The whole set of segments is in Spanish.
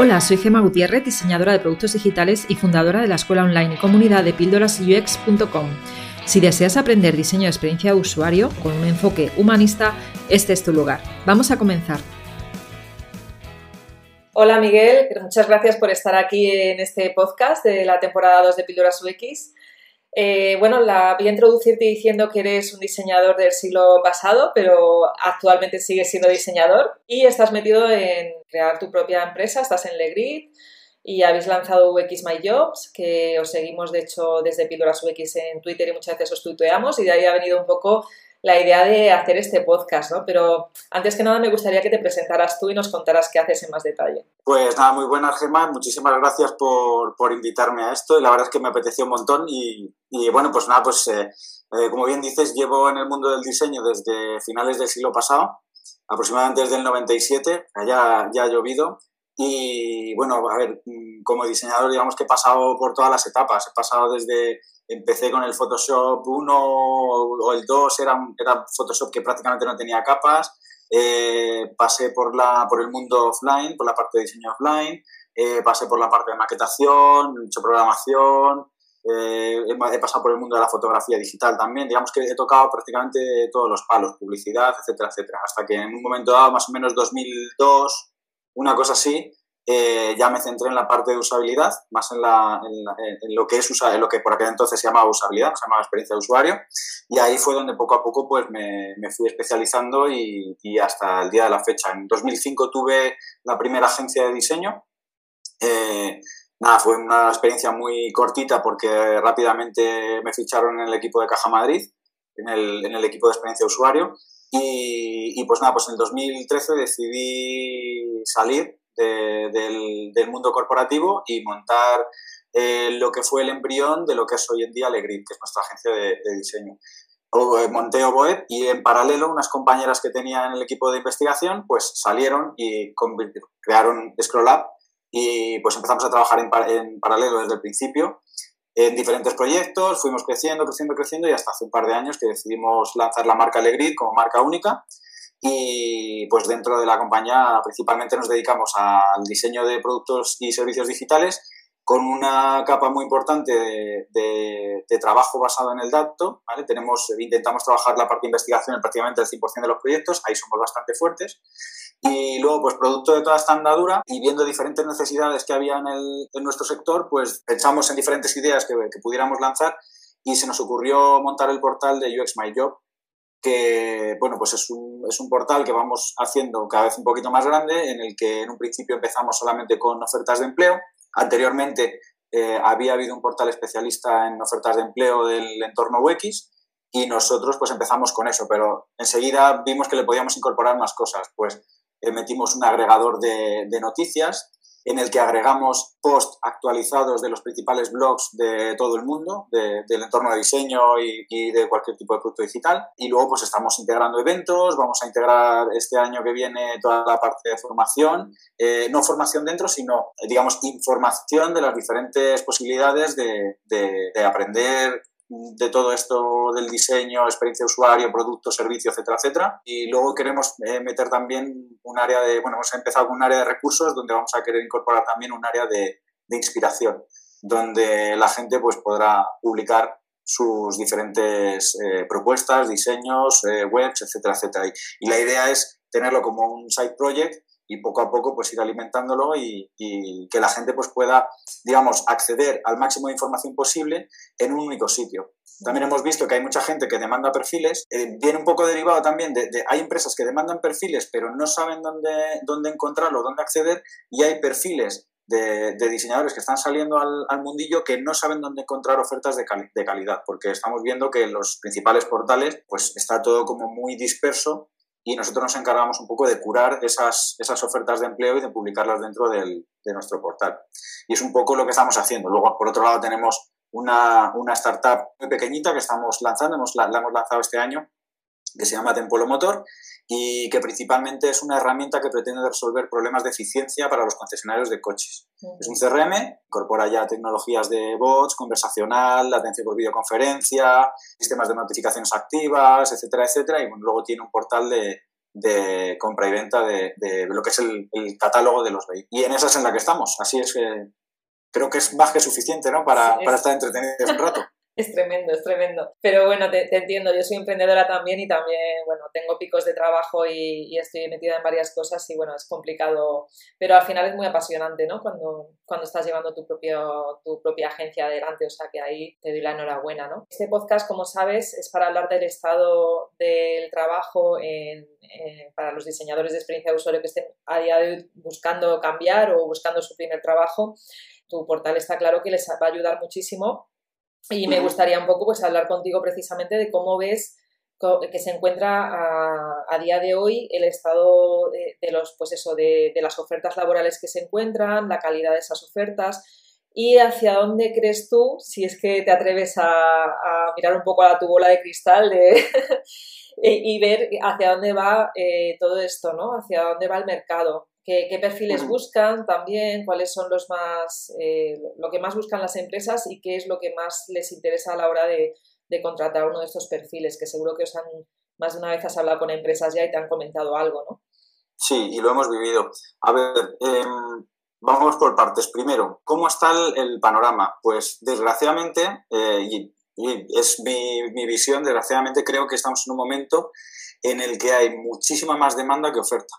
Hola, soy Gema Gutiérrez, diseñadora de productos digitales y fundadora de la escuela online y comunidad de píldorasux.com. Si deseas aprender diseño de experiencia de usuario con un enfoque humanista, este es tu lugar. Vamos a comenzar. Hola Miguel, muchas gracias por estar aquí en este podcast de la temporada 2 de Píldoras UX. Eh, bueno, la, voy a introducirte diciendo que eres un diseñador del siglo pasado, pero actualmente sigues siendo diseñador y estás metido en crear tu propia empresa, estás en Legrid y habéis lanzado UX My Jobs, que os seguimos de hecho desde Píldoras UX en Twitter y muchas veces os tuiteamos y de ahí ha venido un poco la idea de hacer este podcast, ¿no? Pero antes que nada me gustaría que te presentaras tú y nos contaras qué haces en más detalle. Pues nada, muy buenas, Gemma. Muchísimas gracias por, por invitarme a esto. Y la verdad es que me apeteció un montón. Y, y bueno, pues nada, pues eh, eh, como bien dices, llevo en el mundo del diseño desde finales del siglo pasado, aproximadamente desde el 97, ya, ya ha llovido. Y bueno, a ver, mm, como diseñador, digamos que he pasado por todas las etapas. He pasado desde, empecé con el Photoshop 1 o el 2, era, era Photoshop que prácticamente no tenía capas. Eh, pasé por, la, por el mundo offline, por la parte de diseño offline. Eh, pasé por la parte de maquetación, he hecho programación. Eh, he pasado por el mundo de la fotografía digital también. Digamos que he tocado prácticamente todos los palos, publicidad, etcétera, etcétera. Hasta que en un momento dado, más o menos 2002, una cosa así, eh, ya me centré en la parte de usabilidad, más en, la, en, lo que es en lo que por aquel entonces se llamaba usabilidad, se llamaba experiencia de usuario, y ahí fue donde poco a poco pues me, me fui especializando y, y, hasta el día de la fecha. En 2005 tuve la primera agencia de diseño. Eh, nada, fue una experiencia muy cortita porque rápidamente me ficharon en el equipo de Caja Madrid, en el, en el equipo de experiencia de usuario, y, y, pues nada, pues en 2013 decidí salir del, mundo corporativo y montar eh, lo que fue el embrión de lo que es hoy en día Legrid, que es nuestra agencia de, de diseño. Eh, monté Oboe y en paralelo unas compañeras que tenía en el equipo de investigación pues salieron y crearon Scroll y pues empezamos a trabajar en, paralelo desde el principio en diferentes proyectos, fuimos creciendo, creciendo, creciendo y hasta hace un par de años que decidimos lanzar la marca Legrid como marca única y pues dentro de la compañía principalmente nos dedicamos al diseño de productos y servicios digitales con una capa muy importante de, de, trabajo basado en el dato. ¿vale? Tenemos, intentamos trabajar la parte de investigación en prácticamente el 100% de los proyectos, ahí somos bastante fuertes. Y luego, pues producto de toda esta andadura y viendo diferentes necesidades que había en, el, en nuestro sector, pues pensamos en diferentes ideas que, que, pudiéramos lanzar y se nos ocurrió montar el portal de UX My Job, que bueno, pues es un, es un portal que vamos haciendo cada vez un poquito más grande, en el que en un principio empezamos solamente con ofertas de empleo. Anteriormente eh, había habido un portal especialista en ofertas de empleo del entorno UX y nosotros pues empezamos con eso, pero enseguida vimos que le podíamos incorporar más cosas. Pues eh, metimos un agregador de, de, noticias en el que agregamos post actualizados de los principales blogs de todo el mundo, de, del entorno de diseño y, de cualquier tipo de producto digital. Y luego pues estamos integrando eventos, vamos a integrar este año que viene toda la parte de formación, eh, no formación dentro, sino digamos información de las diferentes posibilidades de, de, de aprender de todo esto del diseño, experiencia de usuario, producto, servicio, etcétera, etcétera. Y luego queremos eh, meter también un área de, bueno, hemos empezado con un área de recursos donde vamos a querer incorporar también un área de, de inspiración, donde la gente pues podrá publicar sus diferentes eh, propuestas, diseños, eh, webs, etcétera, etcétera. Y, y, la idea es tenerlo como un side project y poco a poco pues ir alimentándolo y, que la gente pues pueda, digamos, acceder al máximo de información posible en un único sitio. También hemos visto que hay mucha gente que demanda perfiles, eh, viene un poco derivado también de, de, hay empresas que demandan perfiles pero no saben dónde, dónde encontrarlo, dónde acceder y hay perfiles de, diseñadores que están saliendo al, mundillo que no saben dónde encontrar ofertas de, de, calidad, porque estamos viendo que en los principales portales pues está todo como muy disperso y nosotros nos encargamos un poco de curar esas, esas ofertas de empleo y de publicarlas dentro del, de nuestro portal. Y es un poco lo que estamos haciendo. Luego, por otro lado, tenemos una, una startup muy pequeñita que estamos lanzando, hemos, la, la hemos lanzado este año, que se llama Tempolo Motor y que principalmente es una herramienta que pretende resolver problemas de eficiencia para los concesionarios de coches. Uh -huh. Es un CRM, incorpora ya tecnologías de bots, conversacional, atención por videoconferencia, sistemas de notificaciones activas, etcétera, etcétera, y bueno, luego tiene un portal de, de compra y venta de, lo que es el, catálogo de los vehículos. Y en esa es en la que estamos. Así es que creo que es más que suficiente ¿no? para, para estar entretenidos un rato. Es tremendo, es tremendo. Pero bueno, te, entiendo, yo soy emprendedora también y también, bueno, tengo picos de trabajo y, estoy metida en varias cosas y bueno, es complicado, pero al final es muy apasionante, ¿no? Cuando, cuando estás llevando tu, propio, tu propia agencia adelante, o sea que ahí te doy la enhorabuena, ¿no? Este podcast, como sabes, es para hablar del estado del trabajo en, para los diseñadores de experiencia de usuario que estén a día de hoy buscando cambiar o buscando su primer trabajo. Tu portal está claro que les va a ayudar muchísimo y me gustaría un poco pues hablar contigo precisamente de cómo ves que se encuentra a, día de hoy el estado de, los pues eso de, las ofertas laborales que se encuentran, la calidad de esas ofertas y hacia dónde crees tú, si es que te atreves a, mirar un poco a tu bola de cristal de y, ver hacia dónde va eh, todo esto, ¿no? Hacia dónde va el mercado qué, perfiles buscan también, cuáles son los más, eh, lo que más buscan las empresas y qué es lo que más les interesa a la hora de, contratar uno de estos perfiles, que seguro que os han, más de una vez has hablado con empresas ya y te han comentado algo, ¿no? Sí, y lo hemos vivido. A ver, em, vamos por partes. Primero, ¿cómo está el, panorama? Pues desgraciadamente, eh, y, es mi, visión, desgraciadamente creo que estamos en un momento en el que hay muchísima más demanda que oferta.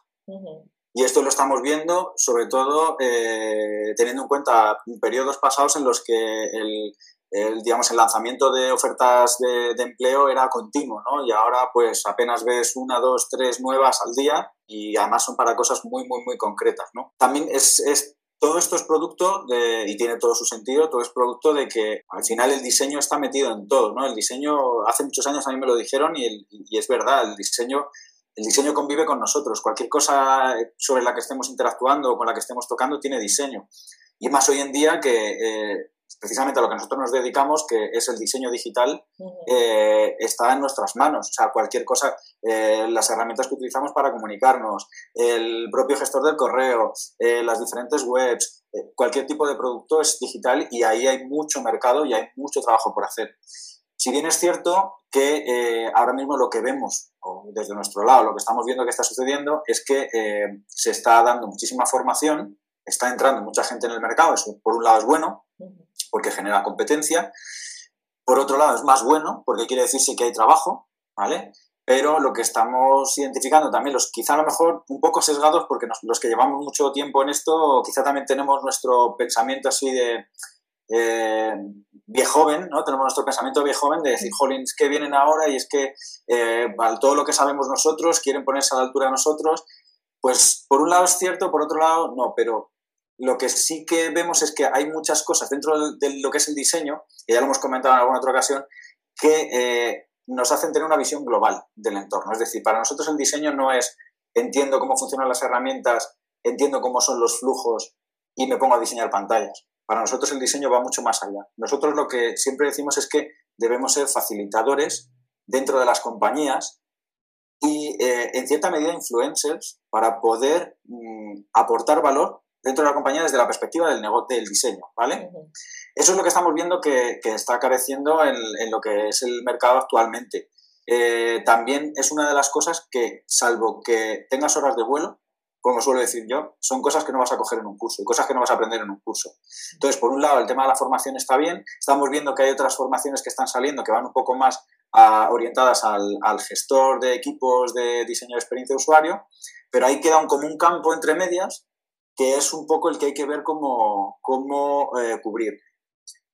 Y esto lo estamos viendo sobre todo eh, teniendo en cuenta periodos pasados en los que el, digamos, el lanzamiento de ofertas de, empleo era continuo, ¿no? Y ahora pues apenas ves una, dos, tres nuevas al día y además son para cosas muy, muy, muy concretas, ¿no? También es, es todo esto es producto de, y tiene todo su sentido, todo es producto de que al final el diseño está metido en todo, ¿no? El diseño, hace muchos años a mí me lo dijeron y, y es verdad, el diseño el diseño convive con nosotros. Cualquier cosa sobre la que estemos interactuando o con la que estemos tocando tiene diseño. Y más hoy en día que eh, precisamente a lo que nosotros nos dedicamos, que es el diseño digital, eh, está en nuestras manos. O sea, cualquier cosa, eh, las herramientas que utilizamos para comunicarnos, el propio gestor del correo, las diferentes webs, cualquier tipo de producto es digital y ahí hay mucho mercado y hay mucho trabajo por hacer. Si bien es cierto que ahora mismo lo que vemos, desde nuestro lado, lo que estamos viendo que está sucediendo, es que eh, se está dando muchísima formación, está entrando mucha gente en el mercado, eso por un lado es bueno, porque genera competencia, por otro lado es más bueno, porque quiere decir sí que hay trabajo, ¿vale? Pero lo que estamos identificando también, los quizá a lo mejor un poco sesgados, porque los que llevamos mucho tiempo en esto, quizá también tenemos nuestro pensamiento así de eh, viejoven, ¿no? Tenemos nuestro pensamiento viejoven de decir, jolins, que vienen ahora y es que eh, todo lo que sabemos nosotros quieren ponerse a la altura de nosotros. Pues por un lado es cierto, por otro lado no, pero lo que sí que vemos es que hay muchas cosas dentro de, lo que es el diseño, y ya lo hemos comentado en alguna otra ocasión, que eh, nos hacen tener una visión global del entorno. Es decir, para nosotros el diseño no es entiendo cómo funcionan las herramientas, entiendo cómo son los flujos y me pongo a diseñar pantallas. Para nosotros el diseño va mucho más allá. Nosotros lo que siempre decimos es que debemos ser facilitadores dentro de las compañías y eh, en cierta medida influencers para poder mm, aportar valor dentro de la compañía desde la perspectiva del, del diseño, ¿vale? Eso es lo que estamos viendo que, está careciendo en, lo que es el mercado actualmente. Eh, también es una de las cosas que, salvo que tengas horas de vuelo, como suelo decir yo, son cosas que no vas a coger en un curso, cosas que no vas a aprender en un curso. Entonces, por un lado, el tema de la formación está bien, estamos viendo que hay otras formaciones que están saliendo que van un poco más orientadas al, gestor de equipos de diseño de experiencia de usuario, pero ahí queda un, como un campo entre medias que es un poco el que hay que ver cómo, cómo eh, cubrir.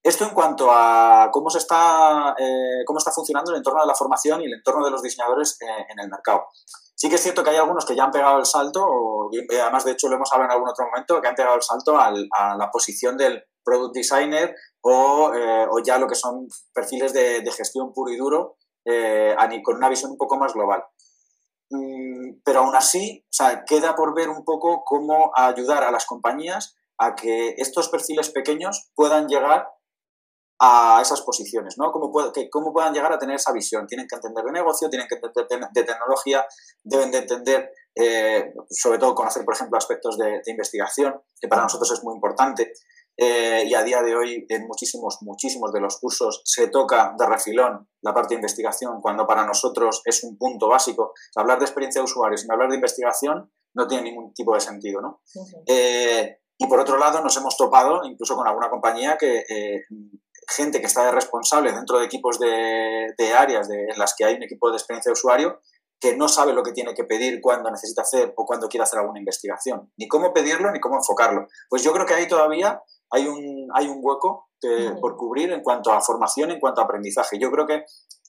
Esto en cuanto a cómo, se está, eh, cómo está funcionando el entorno de la formación y el entorno de los diseñadores eh, en el mercado. Sí que es cierto que hay algunos que ya han pegado el salto, y además de hecho lo hemos hablado en algún otro momento, que han pegado el salto a la posición del product designer o, eh, ya lo que son perfiles de, gestión puro y duro eh, con una visión un poco más global. Mm, pero aún así, o sea, queda por ver un poco cómo ayudar a las compañías a que estos perfiles pequeños puedan llegar a esas posiciones, ¿no? ¿Cómo, que, ¿Cómo puedan llegar a tener esa visión? Tienen que entender de negocio, tienen que entender de, tecnología, deben de entender, eh, sobre todo conocer, por ejemplo, aspectos de, investigación, que para nosotros es muy importante. eh, y a día de hoy en muchísimos, muchísimos de los cursos se toca de refilón la parte de investigación, cuando para nosotros es un punto básico. hablar de experiencia de usuario sin hablar de investigación no tiene ningún tipo de sentido. ¿no? Eh, y por otro lado, nos hemos topado incluso con alguna compañía que eh, gente que está de responsable dentro de equipos de, áreas en las que hay un equipo de experiencia de usuario que no sabe lo que tiene que pedir cuando necesita hacer o cuando quiere hacer alguna investigación, ni cómo pedirlo ni cómo enfocarlo. Pues yo creo que ahí todavía hay un, hay un hueco por cubrir en cuanto a formación, en cuanto a aprendizaje. Yo creo que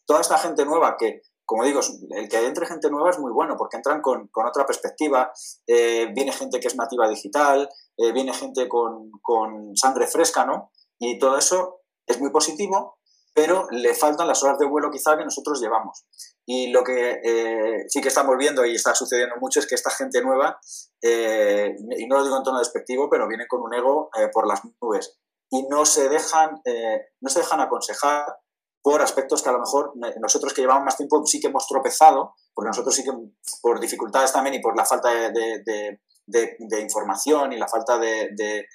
toda esta gente nueva que, como digo, el que entre gente nueva es muy bueno porque entran con, otra perspectiva, eh, viene gente que es nativa digital, eh, viene gente con, con sangre fresca, ¿no? Y todo eso es muy positivo, pero le faltan las horas de vuelo quizá que nosotros llevamos. Y lo que eh, sí que estamos viendo y está sucediendo mucho es que esta gente nueva, eh, y no lo digo en tono despectivo, pero viene con un ego eh, por las nubes y no se dejan, no se dejan aconsejar por aspectos que a lo mejor nosotros que llevamos más tiempo sí que hemos tropezado, porque nosotros sí que por dificultades también y por la falta de, información y la falta de,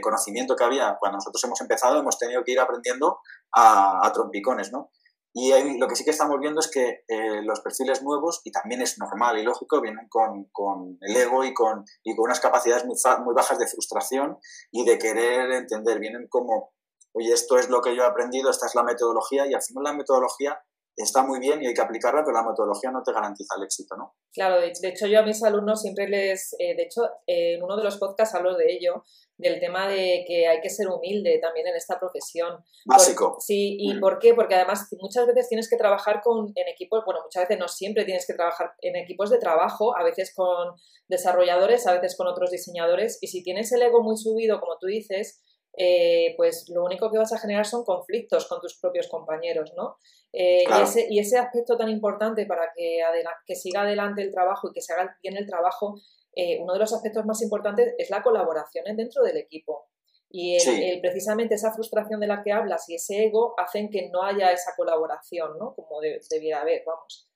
conocimiento que había cuando nosotros hemos empezado, hemos tenido que ir aprendiendo a, trompicones, ¿no? Y lo que sí que estamos viendo es que eh, los perfiles nuevos, y también es normal y lógico, vienen con, el ego y con, y con unas capacidades muy, muy bajas de frustración y de querer entender. Vienen como, oye, esto es lo que yo he aprendido, esta es la metodología, y al final la metodología está muy bien y hay que aplicarla, pero la metodología no te garantiza el éxito, ¿no? Claro, de, hecho yo a mis alumnos siempre les, eh, de hecho en uno de los podcasts hablo de ello, del tema de que hay que ser humilde también en esta profesión. Básico. sí, ¿y mm. por qué? Porque además muchas veces tienes que trabajar con, en equipos, bueno, muchas veces no siempre tienes que trabajar en equipos de trabajo, a veces con desarrolladores, a veces con otros diseñadores, y si tienes el ego muy subido, como tú dices, eh, pues lo único que vas a generar son conflictos con tus propios compañeros, ¿no? Eh, y, ese, aspecto tan importante para que, que siga adelante el trabajo y que se haga bien el trabajo, eh, uno de los aspectos más importantes es la colaboración dentro del equipo. Y precisamente esa frustración de la que hablas y ese ego hacen que no haya esa colaboración, ¿no? Como debiera haber, vamos.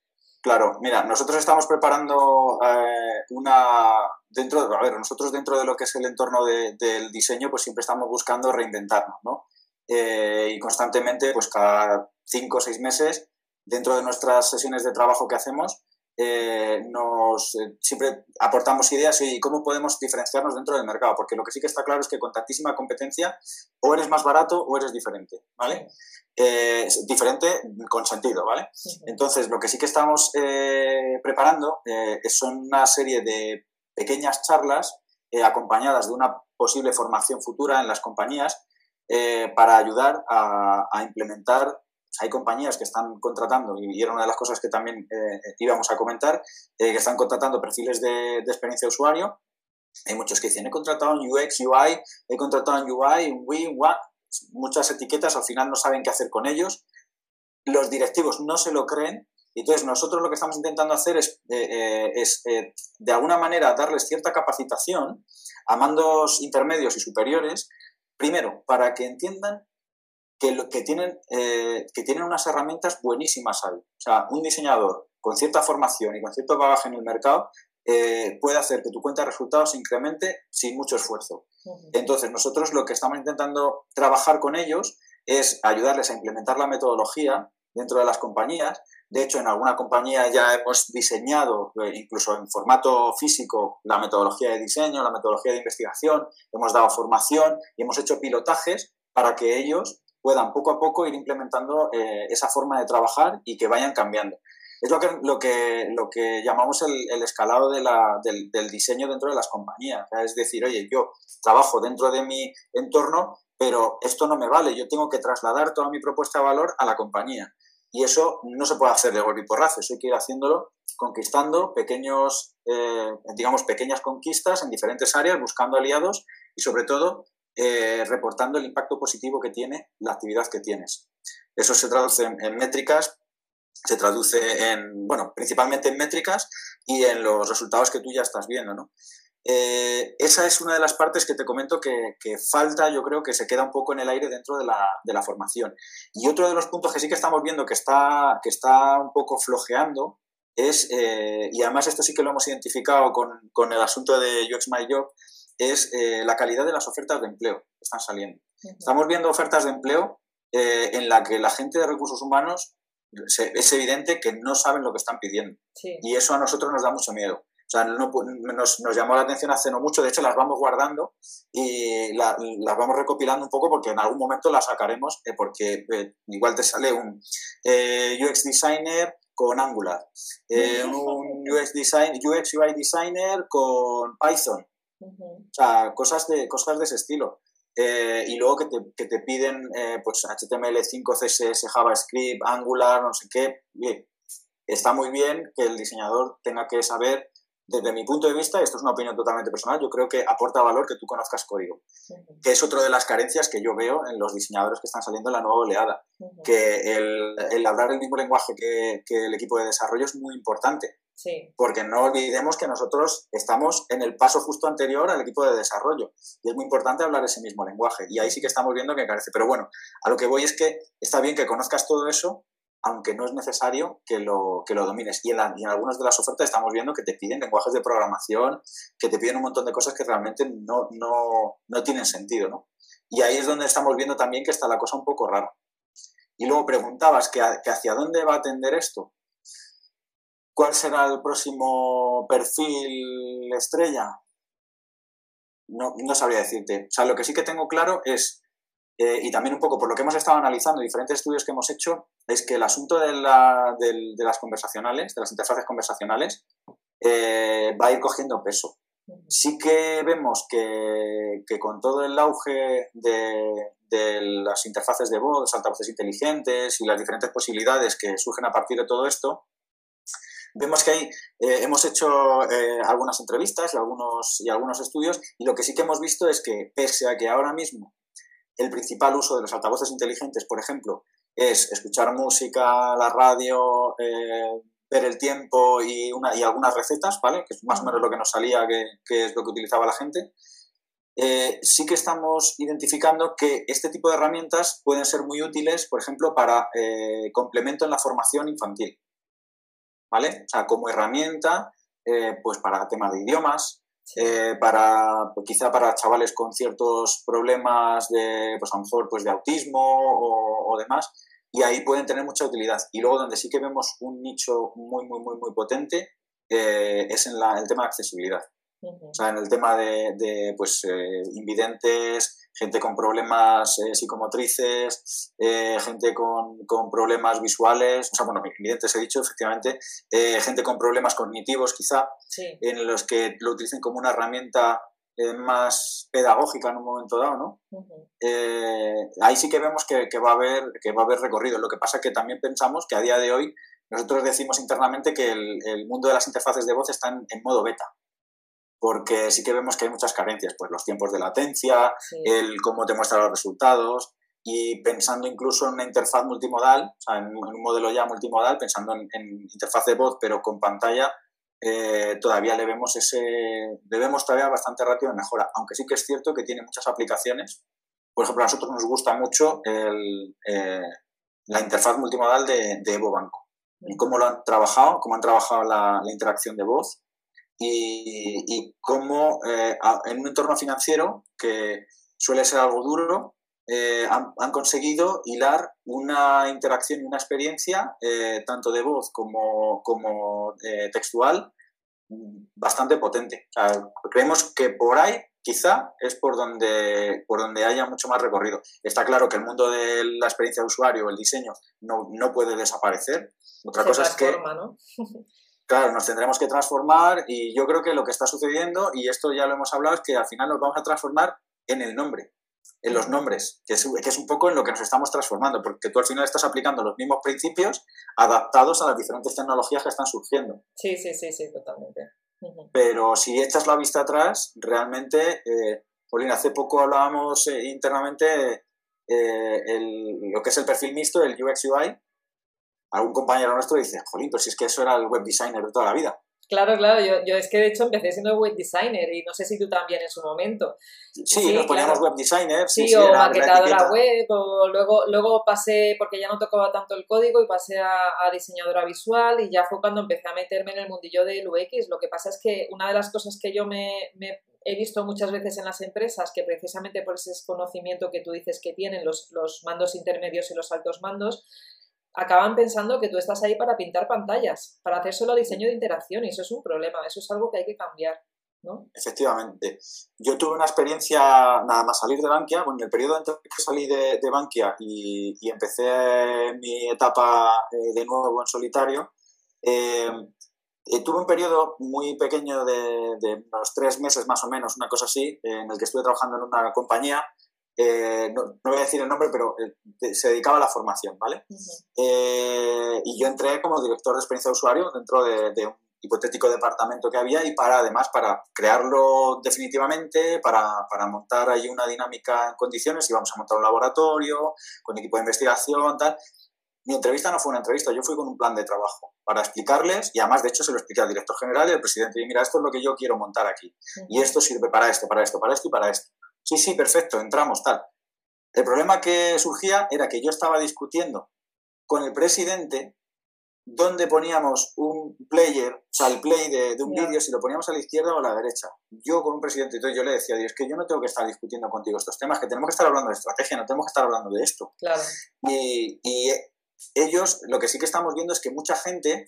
Claro, mira, nosotros estamos preparando eh, una dentro, a ver, nosotros dentro de lo que es el entorno del diseño, pues siempre estamos buscando reinventarnos, ¿no? Eh, y constantemente, pues cada cinco o seis meses, dentro de nuestras sesiones de trabajo que hacemos, eh, nos siempre aportamos ideas y cómo podemos diferenciarnos dentro del mercado, porque lo que sí que está claro es que con tantísima competencia o eres más barato o eres diferente, ¿vale? Eh, diferente con sentido, ¿vale? Entonces, lo que sí que estamos eh, preparando eh, son una serie de pequeñas charlas acompañadas de una posible formación futura en las compañías para ayudar a, implementar hay compañías que están contratando, y era una de las cosas que también íbamos a comentar, que están contratando perfiles de, experiencia de usuario. Hay muchos que dicen, he contratado en UX, UI, he contratado en UI, en WI, WAC, muchas etiquetas al final no saben qué hacer con ellos, los directivos no se lo creen, entonces nosotros lo que estamos intentando hacer es, eh, eh, eh, de alguna manera darles cierta capacitación a mandos intermedios y superiores, primero, para que entiendan que, que, tienen, que tienen unas herramientas buenísimas ahí. O sea, un diseñador con cierta formación y con cierto bagaje en el mercado eh, puede hacer que tu cuenta de resultados se incremente sin mucho esfuerzo. Entonces, nosotros lo que estamos intentando trabajar con ellos es ayudarles a implementar la metodología dentro de las compañías. De hecho, en alguna compañía ya hemos diseñado, eh, incluso en formato físico, la metodología de diseño, la metodología de investigación, hemos dado formación y hemos hecho pilotajes para que ellos puedan poco a poco ir implementando eh, esa forma de trabajar y que vayan cambiando es lo que, lo que, llamamos el, escalado de la, del, diseño dentro de las compañías. Es decir, oye, yo trabajo dentro de mi entorno, pero esto no me vale, yo tengo que trasladar toda mi propuesta de valor a la compañía. Y eso no se puede hacer de golpe y porrazo, eso hay que ir haciéndolo conquistando pequeños, eh, digamos, pequeñas conquistas en diferentes áreas, buscando aliados y sobre todo eh, reportando el impacto positivo que tiene la actividad que tienes. Eso se traduce en métricas se traduce en, bueno, principalmente en métricas y en los resultados que tú ya estás viendo, ¿no? Eh, esa es una de las partes que te comento que, falta, yo creo que se queda un poco en el aire dentro de la, de la, formación. Y otro de los puntos que sí que estamos viendo que está, que está un poco flojeando es, eh, y además esto sí que lo hemos identificado con, con, el asunto de UX My Job, es eh, la calidad de las ofertas de empleo que están saliendo. Estamos viendo ofertas de empleo eh, en la que la gente de recursos humanos es evidente que no saben lo que están pidiendo. Y eso a nosotros nos da mucho miedo. O sea, nos, llamó la atención hace no mucho, de hecho las vamos guardando y las vamos recopilando un poco porque en algún momento las sacaremos, eh, porque igual te sale un UX designer con Angular, un UX, design, UX UI designer con Python, o sea, cosas de, cosas de ese estilo. y luego que te, que te piden pues HTML5, CSS, JavaScript, Angular, no sé qué. Bien, está muy bien que el diseñador tenga que saber desde mi punto de vista, esto es una opinión totalmente personal, yo creo que aporta valor que tú conozcas código, que es otra de las carencias que yo veo en los diseñadores que están saliendo en la nueva oleada, que el, hablar el mismo lenguaje que, el equipo de desarrollo es muy importante, porque no olvidemos que nosotros estamos en el paso justo anterior al equipo de desarrollo y es muy importante hablar ese mismo lenguaje y ahí sí que estamos viendo que carece, pero bueno, a lo que voy es que está bien que conozcas todo eso, aunque no es necesario que lo, que lo domines. Y en, algunas de las ofertas estamos viendo que te piden lenguajes de programación, que te piden un montón de cosas que realmente no, no, tienen sentido. ¿no? Y ahí es donde estamos viendo también que está la cosa un poco rara. Y luego preguntabas que, hacia dónde va a tender esto. ¿Cuál será el próximo perfil estrella? No, no sabría decirte. O sea, lo que sí que tengo claro es eh, y también un poco por lo que hemos estado analizando, diferentes estudios que hemos hecho, es que el asunto de, las conversacionales, de las interfaces conversacionales, eh, va a ir cogiendo peso. Sí que vemos que, con todo el auge de, las interfaces de voz, altavoces inteligentes y las diferentes posibilidades que surgen a partir de todo esto, vemos que ahí eh, hemos hecho algunas entrevistas y algunos, y algunos estudios y lo que sí que hemos visto es que pese a que ahora mismo el principal uso de los altavoces inteligentes, por ejemplo, es escuchar música, la radio, eh, ver el tiempo y, una, y algunas recetas, ¿vale? Que es más o menos lo que nos salía, que, es lo que utilizaba la gente. Eh, sí que estamos identificando que este tipo de herramientas pueden ser muy útiles, por ejemplo, para eh, complemento en la formación infantil, ¿vale? O sea, como herramienta, pues para tema de idiomas, eh, para pues, quizá para chavales con ciertos problemas de pues a lo mejor pues de autismo o, demás y ahí pueden tener mucha utilidad. Y luego donde sí que vemos un nicho muy muy muy muy potente eh, es en el tema de accesibilidad. O sea en el tema de, pues eh, invidentes gente con problemas eh, psicomotrices, eh, gente con, problemas visuales, o sea, bueno, evidentes he dicho, efectivamente, eh, gente con problemas cognitivos quizá, en los que lo utilicen como una herramienta más pedagógica en un momento dado, ¿no? ahí sí que vemos que, va a haber, que va a haber recorrido. Lo que pasa es que también pensamos que a día de hoy nosotros decimos internamente que el, mundo de las interfaces de voz está en modo beta porque sí que vemos que hay muchas carencias, pues los tiempos de latencia, el cómo te muestra los resultados y pensando incluso en una interfaz multimodal, o sea, en, un modelo ya multimodal, pensando en, interfaz de voz pero con pantalla, eh, todavía le vemos ese, le vemos todavía bastante rápido de mejora, aunque sí que es cierto que tiene muchas aplicaciones. Por ejemplo, a nosotros nos gusta mucho el, eh, la interfaz multimodal de, Evo Banco. Y cómo lo han trabajado, cómo han trabajado la, la interacción de voz y, cómo eh, en un entorno financiero que suele ser algo duro, eh, han, conseguido hilar una interacción y una experiencia, eh, tanto de voz como, como textual, bastante potente. creemos que por ahí quizá es por donde, por donde haya mucho más recorrido. Está claro que el mundo de la experiencia de usuario, el diseño, no, no puede desaparecer. Otra cosa es que... ¿no? claro, nos tendremos que transformar y yo creo que lo que está sucediendo, y esto ya lo hemos hablado, es que al final nos vamos a transformar en el nombre, en los nombres, que es, que es un poco en lo que nos estamos transformando, porque tú al final estás aplicando los mismos principios adaptados a las diferentes tecnologías que están surgiendo. Sí, sí, sí, sí, totalmente. Pero si echas la vista atrás, realmente, eh, Paulina, hace poco hablábamos eh, internamente eh, lo que es el perfil mixto, el UX UI, algún compañero nuestro dice, jolín, pero si es que eso era el web designer de toda la vida. Claro, claro, yo, yo, es que de hecho empecé siendo web designer y no sé si tú también en su momento. Sí, nos poníamos web designer. Sí, o maquetadora web, o luego, luego pasé, porque ya no tocaba tanto el código y pasé a, diseñadora visual y ya fue cuando empecé a meterme en el mundillo del UX. Lo que pasa es que una de las cosas que yo me, me he visto muchas veces en las empresas que precisamente por ese desconocimiento que tú dices que tienen los, los mandos intermedios y los altos mandos, acaban pensando que tú estás ahí para pintar pantallas, para hacer solo diseño de interacción y eso es un problema, eso es algo que hay que cambiar. ¿no? Efectivamente. Yo tuve una experiencia nada más salir de Bankia, bueno, en el periodo en que salí de, de Bankia y, y, empecé mi etapa eh, de nuevo en solitario, eh, eh, tuve un periodo muy pequeño de, de, unos tres meses más o menos, una cosa así, en el que estuve trabajando en una compañía eh, no, no, voy a decir el nombre, pero eh, se dedicaba a la formación, ¿vale? Uh -huh. eh, y yo entré como director de experiencia de usuario dentro de, de, un hipotético departamento que había y para, además, para crearlo definitivamente, para, para montar ahí una dinámica en condiciones, íbamos a montar un laboratorio con equipo de investigación, tal. Mi entrevista no fue una entrevista, yo fui con un plan de trabajo para explicarles, y además, de hecho, se lo expliqué al director general y al presidente, y mira, esto es lo que yo quiero montar aquí, uh -huh. y esto sirve para esto, para esto, para esto y para esto. Sí, sí, perfecto, entramos, tal. El problema que surgía era que yo estaba discutiendo con el presidente dónde poníamos un player, o sea, el play de, de un yeah. vídeo, si lo poníamos a la izquierda o a la derecha. Yo con un presidente, entonces yo le decía, es que yo no tengo que estar discutiendo contigo estos temas, que tenemos que estar hablando de estrategia, no tenemos que estar hablando de esto. Claro. Y, y ellos, lo que sí que estamos viendo es que mucha gente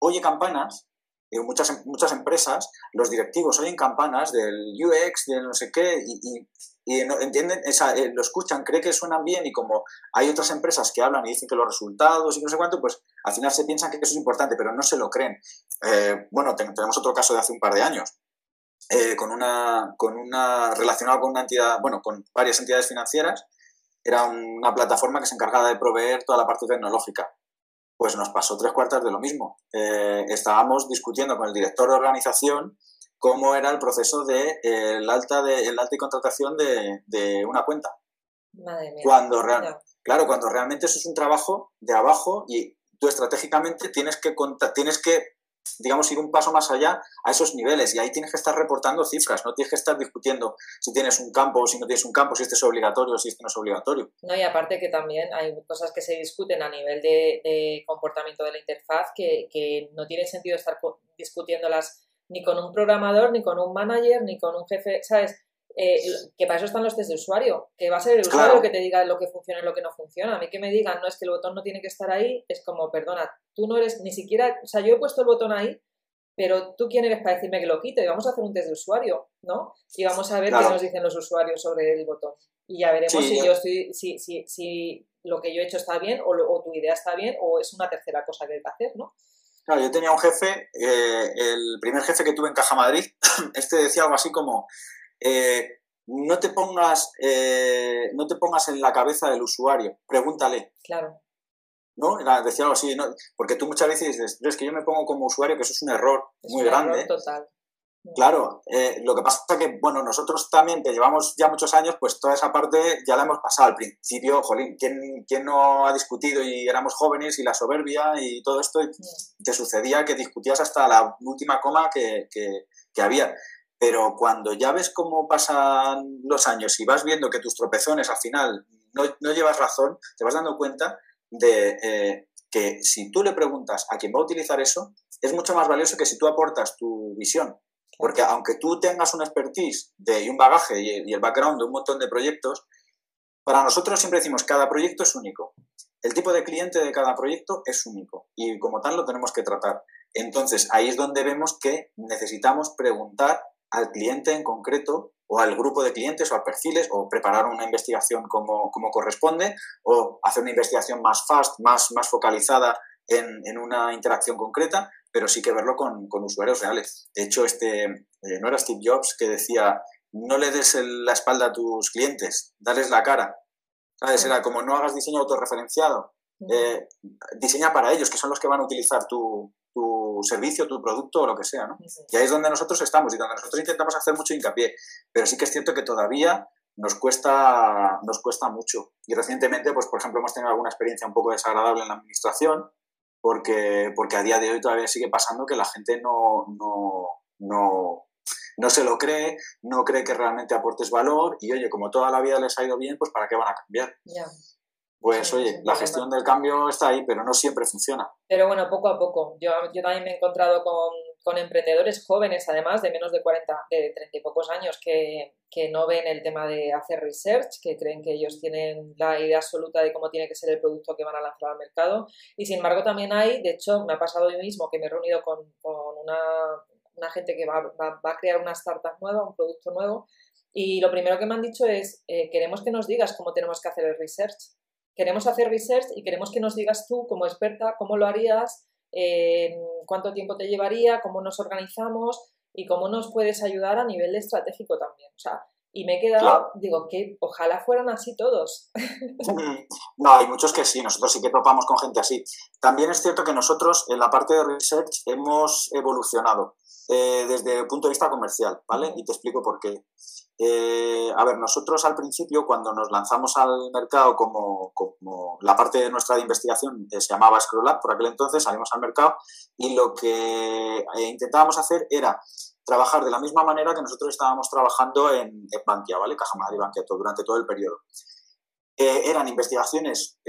oye campanas en muchas, muchas empresas, los directivos oyen campanas del UX, de no sé qué, y, y, y entienden, eh, lo escuchan, cree que suenan bien, y como hay otras empresas que hablan y dicen que los resultados y no sé cuánto, pues al final se piensan que eso es importante, pero no se lo creen. Eh, bueno, tenemos otro caso de hace un par de años, eh, con, una, con una relacionado con una entidad, bueno, con varias entidades financieras, era una plataforma que se encargaba de proveer toda la parte tecnológica pues nos pasó tres cuartas de lo mismo. Eh, estábamos discutiendo con el director de organización cómo era el proceso de eh, el alta de el alta y contratación de, de una cuenta. Madre mía. Cuando real, claro, cuando realmente eso es un trabajo de abajo y tú estratégicamente tienes que tienes que digamos, ir un paso más allá a esos niveles. Y ahí tienes que estar reportando cifras, no tienes que estar discutiendo si tienes un campo o si no tienes un campo, si este es obligatorio o si este no es obligatorio. No, y aparte que también hay cosas que se discuten a nivel de, comportamiento de la interfaz que, que no tiene sentido estar discutiéndolas ni con un programador, ni con un manager, ni con un jefe, ¿sabes? Eh, que para eso están los test de usuario, que va a ser el usuario claro. que te diga lo que funciona y lo que no funciona. A mí que me digan, no es que el botón no tiene que estar ahí, es como, perdona, tú no eres ni siquiera, o sea, yo he puesto el botón ahí, pero tú quién eres para decirme que lo quite, vamos a hacer un test de usuario, ¿no? Y vamos a ver claro. qué nos dicen los usuarios sobre el botón. Y ya veremos sí, si yo estoy, si, si, si lo que yo he hecho está bien o, o tu idea está bien o es una tercera cosa que hay que hacer, ¿no? Claro, yo tenía un jefe, eh, el primer jefe que tuve en Caja Madrid, este decía algo así como, eh, no te pongas eh, no te pongas en la cabeza del usuario, pregúntale. Claro. ¿No? Decía algo así, ¿no? porque tú muchas veces dices, es que yo me pongo como usuario, que eso es un error es muy un grande. Error total. Claro, eh, lo que pasa es que, bueno, nosotros también, que llevamos ya muchos años, pues toda esa parte ya la hemos pasado. Al principio, jolín, ¿quién, quién no ha discutido y éramos jóvenes y la soberbia y todo esto? Y te sucedía que discutías hasta la última coma que, que, que había. Pero cuando ya ves cómo pasan los años y vas viendo que tus tropezones al final no, no llevas razón, te vas dando cuenta de eh, que si tú le preguntas a quién va a utilizar eso, es mucho más valioso que si tú aportas tu visión. Porque aunque tú tengas una expertise de, y un bagaje y, y el background de un montón de proyectos, para nosotros siempre decimos cada proyecto es único. El tipo de cliente de cada proyecto es único y como tal lo tenemos que tratar. Entonces ahí es donde vemos que necesitamos preguntar al cliente en concreto o al grupo de clientes o a perfiles o preparar una investigación como, como corresponde o hacer una investigación más fast, más, más focalizada en, en una interacción concreta, pero sí que verlo con, con usuarios reales. De hecho, este, eh, no era Steve Jobs que decía, no le des el, la espalda a tus clientes, dales la cara. ¿Sabes? Era como no hagas diseño autorreferenciado, eh, diseña para ellos, que son los que van a utilizar tu, tu servicio, tu producto o lo que sea, ¿no? Sí. Y ahí es donde nosotros estamos y donde nosotros intentamos hacer mucho hincapié, pero sí que es cierto que todavía nos cuesta, nos cuesta mucho. Y recientemente, pues por ejemplo, hemos tenido alguna experiencia un poco desagradable en la administración, porque, porque a día de hoy todavía sigue pasando que la gente no, no, no, no se lo cree, no cree que realmente aportes valor y oye, como toda la vida les ha ido bien, pues ¿para qué van a cambiar? Yeah. Pues oye, la gestión del cambio está ahí, pero no siempre funciona. Pero bueno, poco a poco. Yo, yo también me he encontrado con con emprendedores jóvenes, además, de menos de 40, de 30 y pocos años, que, que no ven el tema de hacer research, que creen que ellos tienen la idea absoluta de cómo tiene que ser el producto que van a lanzar al mercado. Y sin embargo, también hay, de hecho, me ha pasado hoy mismo que me he reunido con, con una, gente que va, va, va, a crear una startup nueva, un producto nuevo. Y lo primero que me han dicho es, eh, queremos que nos digas cómo tenemos que hacer el research. Queremos hacer research y queremos que nos digas tú, como experta, cómo lo harías, eh, cuánto tiempo te llevaría, cómo nos organizamos y cómo nos puedes ayudar a nivel estratégico también. O sea, y me he quedado, digo, que ojalá fueran así todos. No, hay muchos que sí, nosotros sí que topamos con gente así. También es cierto que nosotros en la parte de research hemos evolucionado eh, desde el punto de vista comercial, ¿vale? Y te explico por qué. Eh, a ver, nosotros al principio, cuando nos lanzamos al mercado como, como la parte de nuestra investigación eh, se llamaba Scroll por aquel entonces salimos al mercado y lo que eh, intentábamos hacer era trabajar de la misma manera que nosotros estábamos trabajando en, en Bankia, ¿vale? Caja Madrid Bankia, todo, durante todo el periodo. eran investigaciones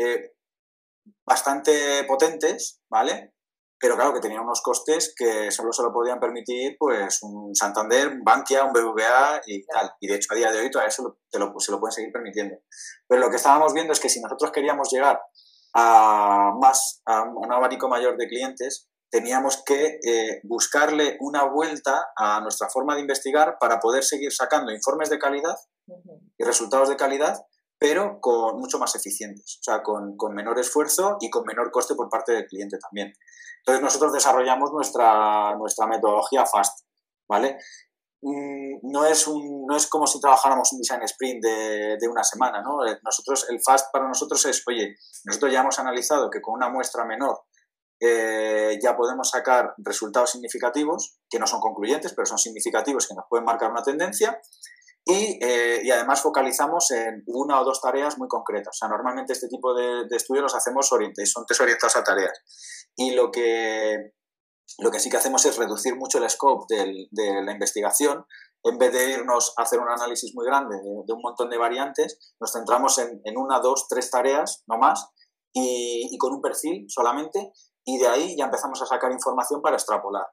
bastante potentes, ¿vale? Pero claro que tenía unos costes que solo se lo podían permitir pues un Santander, un Bankia, un BBVA y tal. Y de hecho a día de hoy todavía se lo, se lo pueden seguir permitiendo. Pero lo que estábamos viendo es que si nosotros queríamos llegar a más, a un abanico mayor de clientes, teníamos que eh, buscarle una vuelta a nuestra forma de investigar para poder seguir sacando informes de calidad y resultados de calidad pero con mucho más eficientes, o sea, con, con, menor esfuerzo y con menor coste por parte del cliente también. Entonces nosotros desarrollamos nuestra, nuestra metodología FAST, ¿vale? Mm, no es, un, no es como si trabajáramos un design sprint de, de, una semana, ¿no? Eh, nosotros, el FAST para nosotros es, oye, nosotros ya hemos analizado que con una muestra menor eh, ya podemos sacar resultados significativos, que no son concluyentes, pero son significativos que nos pueden marcar una tendencia, y, eh, y, además focalizamos en una o dos tareas muy concretas. O sea, normalmente este tipo de, de estudios los hacemos orientados, son orientados a tareas. Y lo que, lo que sí que hacemos es reducir mucho el scope del, de la investigación. En vez de irnos a hacer un análisis muy grande de, de un montón de variantes, nos centramos en, en, una, dos, tres tareas, no más, y, y con un perfil solamente, y de ahí ya empezamos a sacar información para extrapolar.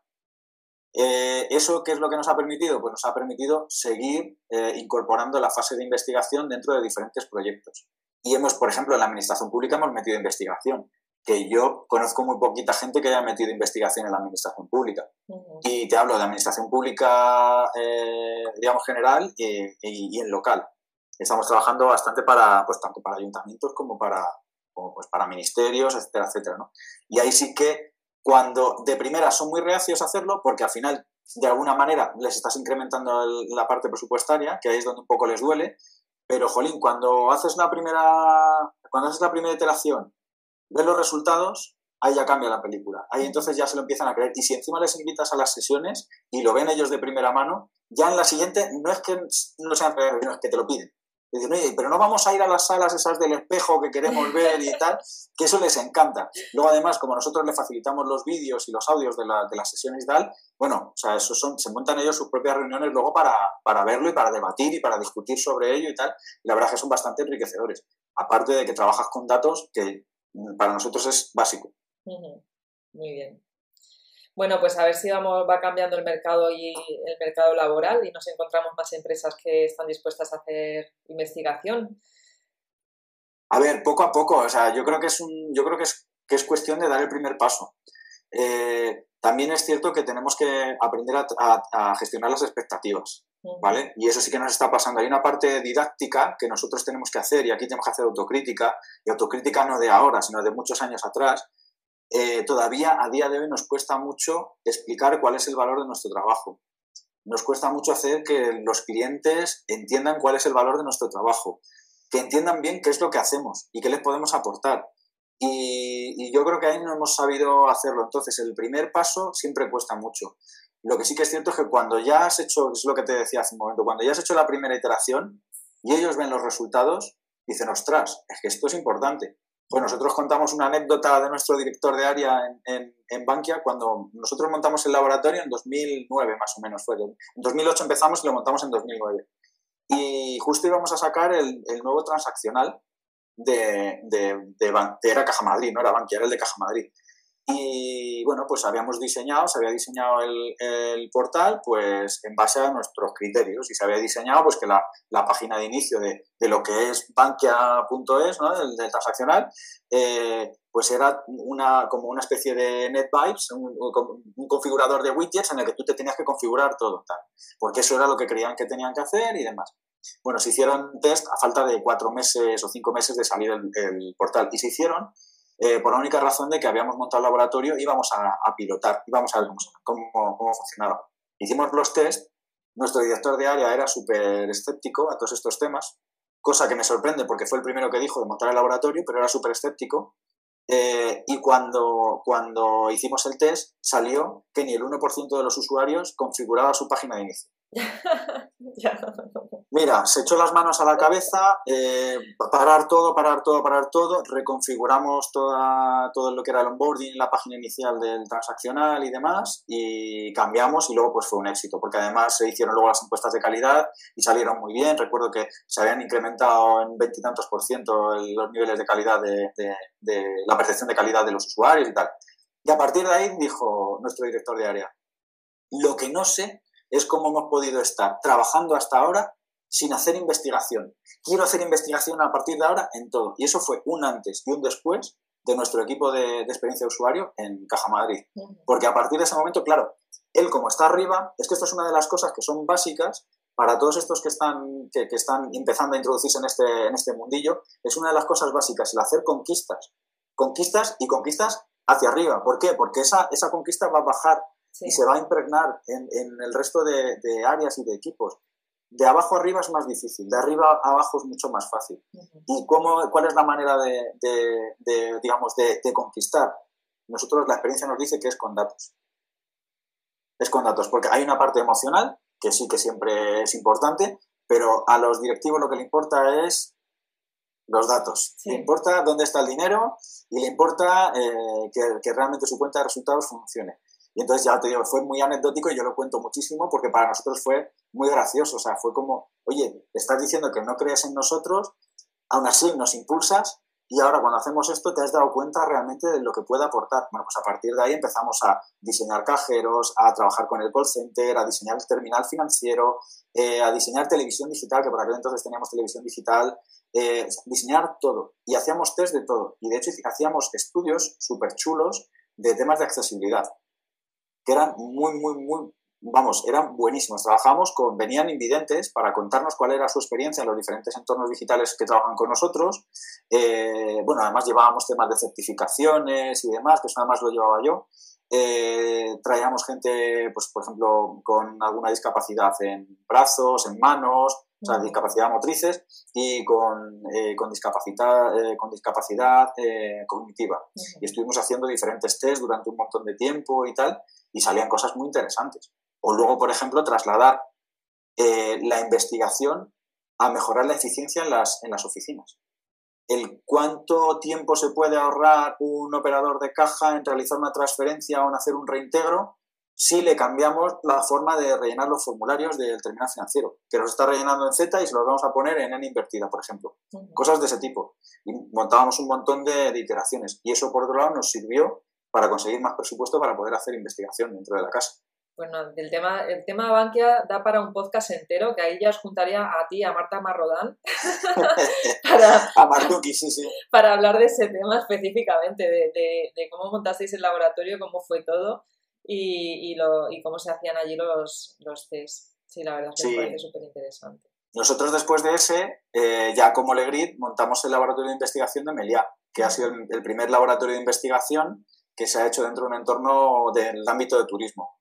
Eh, ¿Eso qué es lo que nos ha permitido? Pues nos ha permitido seguir eh, incorporando la fase de investigación dentro de diferentes proyectos. Y hemos, por ejemplo, en la administración pública hemos metido investigación, que yo conozco muy poquita gente que haya metido investigación en la administración pública. Uh -huh. Y te hablo de administración pública, eh, digamos, general y, y, y, en local. Estamos trabajando bastante para, pues tanto para ayuntamientos como para, como, pues, para ministerios, etcétera, etcétera. ¿no? Y ahí sí que cuando de primera son muy reacios a hacerlo, porque al final, de alguna manera, les estás incrementando el, la parte presupuestaria, que ahí es donde un poco les duele, pero, jolín, cuando haces la primera, cuando haces la primera iteración, ves los resultados, ahí ya cambia la película. Ahí entonces ya se lo empiezan a creer. Y si encima les invitas a las sesiones y lo ven ellos de primera mano, ya en la siguiente no es que no sean no es que te lo piden. Pero no vamos a ir a las salas esas del espejo que queremos ver y tal, que eso les encanta. Luego, además, como nosotros les facilitamos los vídeos y los audios de, la, de las sesiones y tal, bueno, o sea, eso son, se montan ellos sus propias reuniones luego para, para verlo y para debatir y para discutir sobre ello y tal. Y la verdad es que son bastante enriquecedores. Aparte de que trabajas con datos que para nosotros es básico. Muy bien. Bueno, pues a ver si vamos, va cambiando el mercado y el mercado laboral y nos encontramos más empresas que están dispuestas a hacer investigación. A ver, poco a poco, o sea, yo creo que es, un, yo creo que es, que es cuestión de dar el primer paso. Eh, también es cierto que tenemos que aprender a, a, a gestionar las expectativas, ¿vale? Y eso sí que nos está pasando. Hay una parte didáctica que nosotros tenemos que hacer y aquí tenemos que hacer autocrítica, y autocrítica no de ahora, sino de muchos años atrás, eh, todavía a día de hoy nos cuesta mucho explicar cuál es el valor de nuestro trabajo. Nos cuesta mucho hacer que los clientes entiendan cuál es el valor de nuestro trabajo, que entiendan bien qué es lo que hacemos y qué les podemos aportar. Y, y yo creo que ahí no hemos sabido hacerlo. Entonces, el primer paso siempre cuesta mucho. Lo que sí que es cierto es que cuando ya has hecho, es lo que te decía hace un momento, cuando ya has hecho la primera iteración y ellos ven los resultados, dicen, ostras, es que esto es importante. Pues nosotros contamos una anécdota de nuestro director de área en, en, en, Bankia cuando nosotros montamos el laboratorio en 2009 más o menos fue. En 2008 empezamos y lo montamos en 2009. Y justo íbamos a sacar el, el nuevo transaccional de, de, de, de, era Caja Madrid, no era Bankia, era el de Caja Madrid. Y bueno, pues habíamos diseñado, se había diseñado el, portal pues en base a nuestros criterios y se había diseñado pues que la, página de inicio de, lo que es bankia.es, ¿no? el, del transaccional, eh, pues era una, como una especie de NetVibes, un, un, configurador de widgets en el que tú te tenías que configurar todo, tal, porque eso era lo que creían que tenían que hacer y demás. Bueno, se hicieron test a falta de cuatro meses o cinco meses de salir el portal y se hicieron eh, por la única razón de que habíamos montado el laboratorio íbamos a, pilotar, íbamos a ver cómo, cómo, funcionaba. Hicimos los test, nuestro director de área era súper escéptico a todos estos temas, cosa que me sorprende porque fue el primero que dijo de montar el laboratorio, pero era súper escéptico. Eh, y cuando, cuando hicimos el test, salió que ni el 1% de los usuarios configuraba su página de inicio. Mira, se echó las manos a la cabeza, eh, parar todo, parar todo, parar todo, reconfiguramos toda, todo lo que era el onboarding, la página inicial del transaccional y demás, y cambiamos y luego pues fue un éxito, porque además se hicieron luego las encuestas de calidad y salieron muy bien. Recuerdo que se habían incrementado en veintitantos por ciento los niveles de calidad de, de la percepción de calidad de los usuarios y tal. Y a partir de ahí dijo nuestro director de área, lo que no sé es cómo hemos podido estar trabajando hasta ahora sin hacer investigación. Quiero hacer investigación a partir de ahora en todo. Y eso fue un antes y un después de nuestro equipo de, experiencia de usuario en Caja Madrid. Porque a partir de ese momento, claro, él como está arriba, es que esto es una de las cosas que son básicas para todos estos que están, que, están empezando a introducirse en este, en este mundillo, es una de las cosas básicas, el hacer conquistas. Conquistas y conquistas hacia arriba. ¿Por qué? Porque esa, esa conquista va a bajar y se va a impregnar en, el resto de, áreas y de equipos. De abajo arriba es más difícil, de arriba a abajo es mucho más fácil. ¿Y cómo, cuál es la manera de, digamos, de, conquistar? Nosotros la experiencia nos dice que es con datos. Es con datos, porque hay una parte emocional, que sí que siempre es importante, pero a los directivos lo que le importa es los datos. Le importa dónde está el dinero y le importa eh, que, que, realmente su cuenta de resultados funcione. Y entonces ya te digo, fue muy anecdótico y yo lo cuento muchísimo porque para nosotros fue muy gracioso. O sea, fue como, oye, estás diciendo que no crees en nosotros, aún así nos impulsas y ahora cuando hacemos esto te has dado cuenta realmente de lo que puede aportar. Bueno, pues a partir de ahí empezamos a diseñar cajeros, a trabajar con el call center, a diseñar el terminal financiero, eh, a diseñar televisión digital, que por aquel entonces teníamos televisión digital, eh, diseñar todo. Y hacíamos test de todo. Y de hecho hacíamos estudios súper chulos de temas de accesibilidad que eran muy, muy, muy, vamos, eran buenísimos. Trabajamos con, venían invidentes para contarnos cuál era su experiencia en los diferentes entornos digitales que trabajan con nosotros. Eh, bueno, además llevábamos temas de certificaciones y demás, que eso además lo llevaba yo. Eh, traíamos gente, pues, por ejemplo, con alguna discapacidad en brazos, en manos, o sea, discapacidad motrices y con, eh, con discapacidad, con discapacidad cognitiva. Y estuvimos haciendo diferentes test durante un montón de tiempo y tal, y salían cosas muy interesantes. O luego, por ejemplo, trasladar eh, la investigación a mejorar la eficiencia en las, en las oficinas. El cuánto tiempo se puede ahorrar un operador de caja en realizar una transferencia o en hacer un reintegro si le cambiamos la forma de rellenar los formularios del terminal financiero, que los está rellenando en Z y se los vamos a poner en N invertida, por ejemplo. Cosas de ese tipo. Y montábamos un montón de, de iteraciones. Y eso, por otro lado, nos sirvió para conseguir más presupuesto para poder hacer investigación dentro de la casa. Bueno, el tema, el tema Bankia da para un podcast entero, que ahí ya os juntaría a ti, a Marta Marrodán, para, a Martuki, sí, sí. para hablar de ese tema específicamente, de, cómo montasteis el laboratorio, cómo fue todo y, lo, y cómo se hacían allí los, los test. Sí, la verdad es que me parece súper interesante. Nosotros después de ese, eh, ya como Legrid, montamos el laboratorio de investigación de Meliá, que ha sido el primer laboratorio de investigación que se ha hecho dentro de un entorno del ámbito de turismo.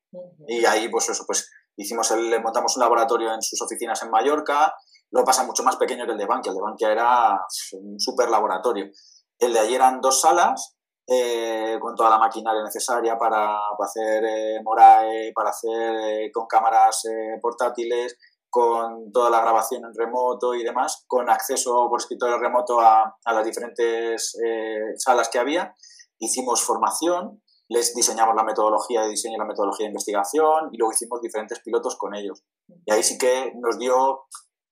Y ahí, pues eso, pues hicimos el, montamos un laboratorio en sus oficinas en Mallorca, lo pasa mucho más pequeño que el de Bankia, el de Bankia era un super laboratorio. El de allí eran dos salas, eh, con toda la maquinaria necesaria para, hacer eh, Morae, para hacer eh, con cámaras portátiles, con toda la grabación en remoto y demás, con acceso por escritorio remoto a, a las diferentes salas que había hicimos formación, les diseñamos la metodología de diseño y la metodología de investigación y luego hicimos diferentes pilotos con ellos. Y ahí sí que nos dio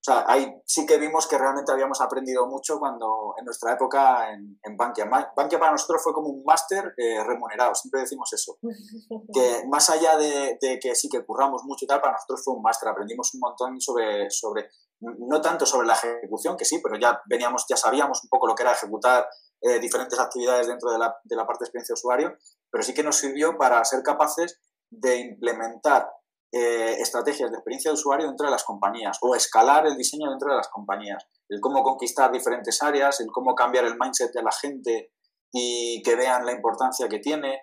o sea, ahí sí que vimos que realmente habíamos aprendido mucho cuando en nuestra época en, en Bankia. Bankia para nosotros fue como un máster eh, remunerado, siempre decimos eso. Que más allá de, que sí que curramos mucho y tal, para nosotros fue un máster, aprendimos un montón sobre, sobre, no tanto sobre la ejecución, que sí, pero ya veníamos, ya sabíamos un poco lo que era ejecutar eh, diferentes actividades dentro de la, de la parte de experiencia de usuario, pero sí que nos sirvió para ser capaces de implementar eh, estrategias de experiencia de usuario dentro de las compañías o escalar el diseño dentro de las compañías, el cómo conquistar diferentes áreas, el cómo cambiar el mindset de la gente y que vean la importancia que tiene,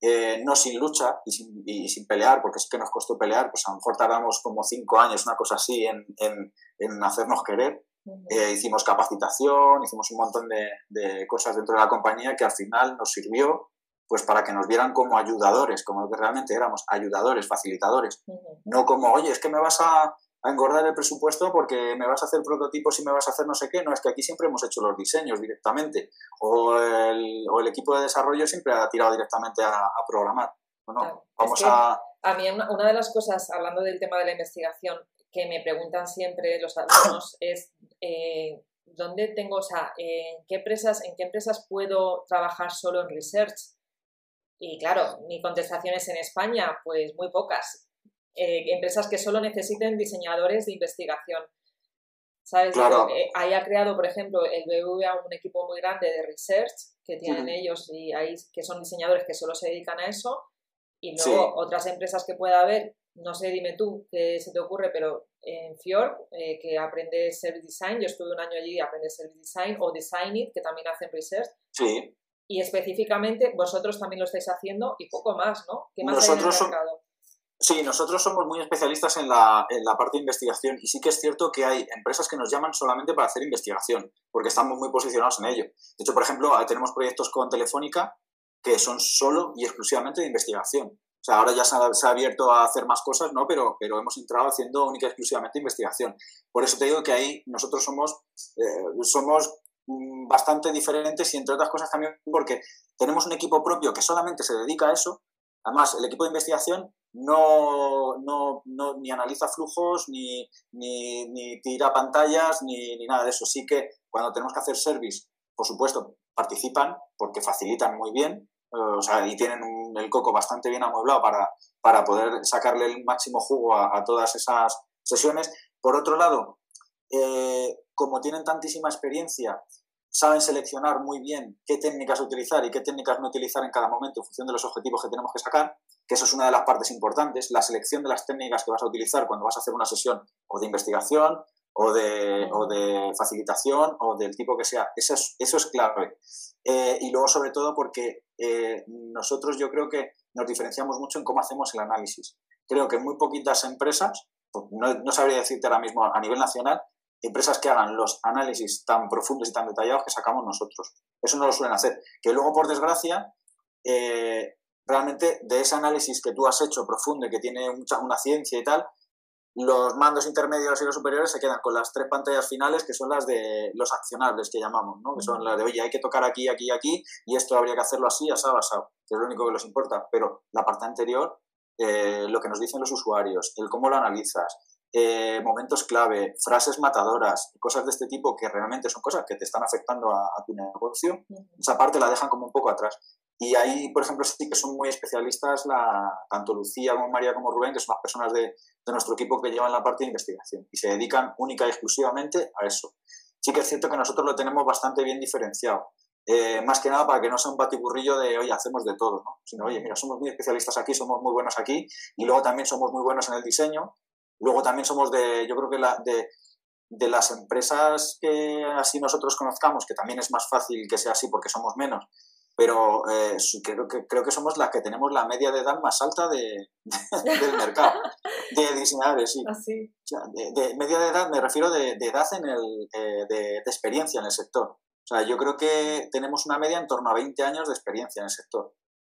eh, no sin lucha y sin, pelear, porque es que nos costó pelear, pues a lo mejor tardamos como cinco años, una cosa así, en, en, hacernos querer. Eh, hicimos capacitación, hicimos un montón de, de, cosas dentro de la compañía que al final nos sirvió pues para que nos vieran como ayudadores, como lo que realmente éramos, ayudadores, facilitadores. No como, oye, es que me vas a, engordar el presupuesto porque me vas a hacer prototipos y me vas a hacer no sé qué. No, es que aquí siempre hemos hecho los diseños directamente. O el, o el equipo de desarrollo siempre ha tirado directamente a, programar. Bueno, vamos a... A mí una, una, de las cosas, hablando del tema de la investigación, que me preguntan siempre los alumnos es... Eh, ¿Dónde tengo, o sea, en qué empresas, en qué empresas puedo trabajar solo en research? Y claro, mi contestación es en España, pues muy pocas. Eh, empresas que solo necesiten diseñadores de investigación. ¿Sabes? Eh, ahí ha creado, por ejemplo, el BBVA un equipo muy grande de research que tienen ellos y ahí que son diseñadores que solo se dedican a eso. Y luego otras empresas que pueda haber, no sé, dime tú qué se te ocurre, pero en Fjord, eh, que aprende Service Design, yo estuve un año allí y aprende Service Design, o Design It, que también hacen research. Sí y específicamente vosotros también lo estáis haciendo y poco más, ¿no? ¿Qué más nosotros hay Sí, nosotros somos muy especialistas en la, en la, parte de investigación y sí que es cierto que hay empresas que nos llaman solamente para hacer investigación, porque estamos muy posicionados en ello. De hecho, por ejemplo, tenemos proyectos con Telefónica que son solo y exclusivamente de investigación. O sea, ahora ya se ha, abierto a hacer más cosas, ¿no? Pero, pero hemos entrado haciendo única y exclusivamente investigación. Por eso te digo que ahí nosotros somos, eh, somos bastante diferentes y entre otras cosas también porque tenemos un equipo propio que solamente se dedica a eso. Además, el equipo de investigación no, no, no ni analiza flujos, ni, ni, ni tira pantallas, ni, ni, nada de eso. Sí que cuando tenemos que hacer service, por supuesto, participan porque facilitan muy bien eh, o sea, y tienen el coco bastante bien amueblado para, para poder sacarle el máximo jugo a todas esas sesiones. Por otro lado, eh, como tienen tantísima experiencia, saben seleccionar muy bien qué técnicas utilizar y qué técnicas no utilizar en cada momento en función de los objetivos que tenemos que sacar, que eso es una de las partes importantes, la selección de las técnicas que vas a utilizar cuando vas a hacer una sesión o de investigación o de, o de facilitación o del tipo que sea. Eso es, clave. Eh, y luego, sobre todo, porque eh, nosotros yo creo que nos diferenciamos mucho en cómo hacemos el análisis. Creo que muy poquitas empresas, no sabría decirte ahora mismo a nivel nacional, empresas que hagan los análisis tan profundos y tan detallados que sacamos nosotros. Eso no lo suelen hacer. Que luego, por desgracia, eh, realmente de ese análisis que tú has hecho profundo y que tiene mucha, una ciencia y tal, los mandos intermedios y los superiores se quedan con las tres pantallas finales que son las de los accionables que llamamos, ¿no? que son las de, oye, hay que tocar aquí, aquí aquí, y esto habría que hacerlo así, asado, asado, que es lo único que les importa. Pero la parte anterior, eh, lo que nos dicen los usuarios, el cómo lo analizas, eh, momentos clave, frases matadoras, cosas de este tipo que realmente son cosas que te están afectando a, tu negocio, esa parte la dejan como un poco atrás. Y ahí, por ejemplo, sí que son muy especialistas, la, tanto Lucía como María como Rubén, que son las personas de, de nuestro equipo que llevan la parte de investigación y se dedican única y exclusivamente a eso. Sí que es cierto que nosotros lo tenemos bastante bien diferenciado. Eh, más que nada para que no sea un batiburrillo de, oye, hacemos de todo, ¿no? Sino, oye, mira, somos muy especialistas aquí, somos muy buenos aquí, y luego también somos muy buenos en el diseño, Luego también somos de, yo creo que la, de, de las empresas que así nosotros conozcamos, que también es más fácil que sea así porque somos menos, pero eh, creo, que, creo que somos las que tenemos la media de edad más alta de, del mercado, de diseñadores, sí. Ah, de, media de edad me refiero de, edad en el, eh, de, experiencia en el sector. O sea, yo creo que tenemos una media en torno a 20 años de experiencia en el sector.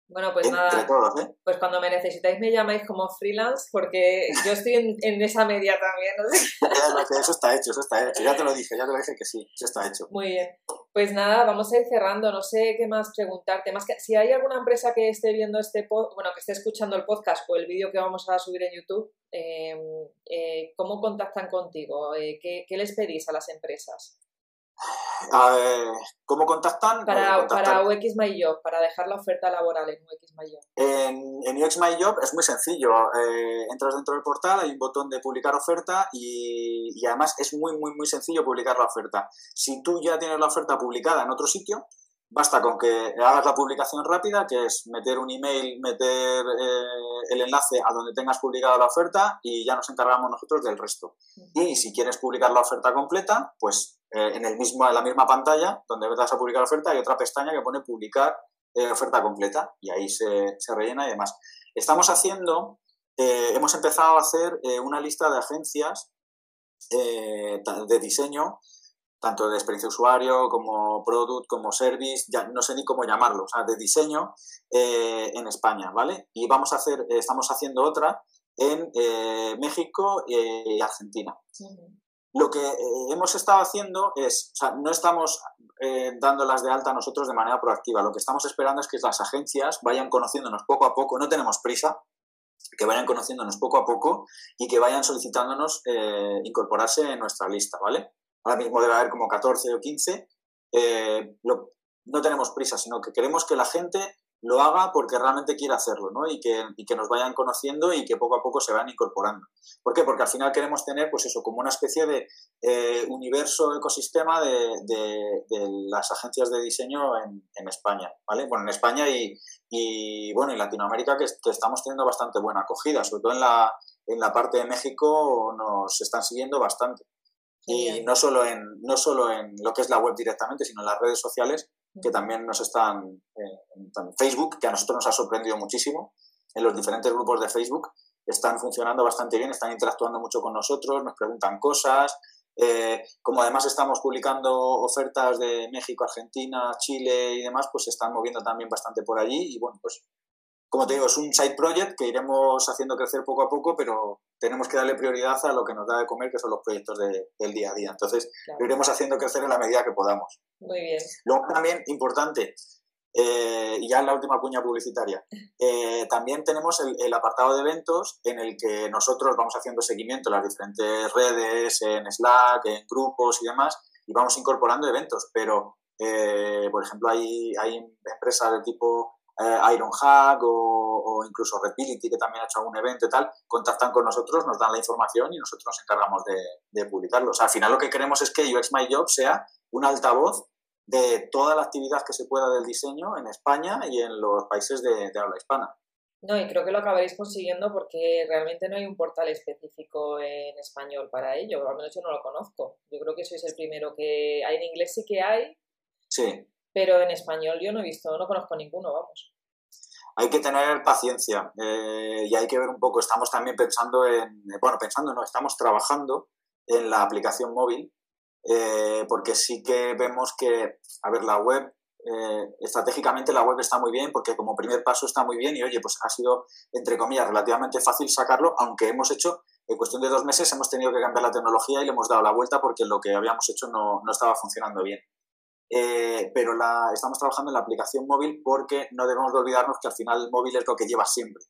Bueno, pues nada. ¿eh? Pues cuando me necesitáis me llamáis como freelance porque yo estoy en, esa media también. eso está hecho, eso está hecho. Ya te lo dije, ya te lo dije que sí, eso está hecho. Muy bien. Pues nada, vamos a ir cerrando. No sé qué más preguntarte. Más que si hay alguna empresa que esté viendo este bueno, que esté escuchando el podcast o el vídeo que vamos a subir en YouTube, em, eh, ¿cómo contactan contigo? Eh, ¿qué, ¿Qué les pedís a las empresas? ¿Cómo contactan? Para, para UX My Job, para dejar la oferta laboral en UX My Job. En, en UX My Job es muy sencillo. Eh, entras dentro del portal, hay un botón de publicar oferta y, y, además es muy, muy, muy sencillo publicar la oferta. Si tú ya tienes la oferta publicada en otro sitio, Basta con que hagas la publicación rápida, que es meter un email, meter eh, el enlace a donde tengas publicada la oferta y ya nos encargamos nosotros del resto. Y si quieres publicar la oferta completa, pues eh, en, el mismo, la misma pantalla donde vas a publicar oferta hay otra pestaña que pone publicar eh, oferta completa y ahí se, se, rellena y demás. Estamos haciendo, hemos empezado a hacer una lista de agencias de diseño tanto de experiencia de usuario como product, como service, ya no sé ni cómo llamarlo, o sea, de diseño eh, en España, ¿vale? Y vamos a hacer, eh, estamos haciendo otra en eh, México y Argentina. Lo que hemos estado haciendo es, o sea, no estamos dándolas de alta nosotros de manera proactiva, lo que estamos esperando es que las agencias vayan conociéndonos poco a poco, no tenemos prisa, que vayan conociéndonos poco a poco y que vayan solicitándonos incorporarse en nuestra lista, ¿vale? ahora mismo debe haber como 14 o 15, eh, no tenemos prisa, sino que queremos que la gente lo haga porque realmente quiere hacerlo, ¿no? Y que, que, nos vayan conociendo y que poco a poco se vayan incorporando. ¿Por qué? Porque al final queremos tener, pues eso, como una especie de eh, universo, ecosistema de, de, las agencias de diseño en, en, España, ¿vale? Bueno, en España y, y bueno, en Latinoamérica que, que, estamos teniendo bastante buena acogida, sobre todo en la, en la parte de México nos están siguiendo bastante. Y no solo, en, no solo en lo que es la web directamente, sino en las redes sociales, que también nos están, eh, en Facebook, que a nosotros nos ha sorprendido muchísimo, en los diferentes grupos de Facebook, están funcionando bastante bien, están interactuando mucho con nosotros, nos preguntan cosas. Eh, como además estamos publicando ofertas de México, Argentina, Chile y demás, pues se están moviendo también bastante por allí y bueno, pues como te digo, es un side project que iremos haciendo crecer poco a poco, pero tenemos que darle prioridad a lo que nos da de comer, que son los proyectos del día a día. Entonces, lo iremos haciendo crecer en la medida que podamos. Muy bien. Luego también, importante, eh, y ya en la última cuña publicitaria, eh, también tenemos el, apartado de eventos en el que nosotros vamos haciendo seguimiento en las diferentes redes, en Slack, en grupos y demás, y vamos incorporando eventos, pero, eh, por ejemplo, hay, hay empresas de tipo eh, Ironhack o, o, incluso Repility, que también ha hecho algún evento y tal, contactan con nosotros, nos dan la información y nosotros nos encargamos de, de publicarlo. O sea, al final lo que queremos es que UX My Job sea un altavoz de toda la actividad que se pueda del diseño en España y en los países de, de habla hispana. No, y creo que lo acabaréis consiguiendo porque realmente no hay un portal específico en español para ello, al menos yo no lo conozco. Yo creo que sois el primero que hay en inglés sí que hay. Sí pero en español yo no he visto, no conozco ninguno, vamos. Hay que tener paciencia eh, y hay que ver un poco, estamos también pensando en, bueno, pensando, no, estamos trabajando en la aplicación móvil, eh, porque sí que vemos que, a ver, la web, eh, estratégicamente la web está muy bien, porque como primer paso está muy bien y oye, pues ha sido, entre comillas, relativamente fácil sacarlo, aunque hemos hecho, en cuestión de dos meses, hemos tenido que cambiar la tecnología y le hemos dado la vuelta porque lo que habíamos hecho no, no estaba funcionando bien. Eh, pero la, estamos trabajando en la aplicación móvil porque no debemos de olvidarnos que al final el móvil es lo que lleva siempre.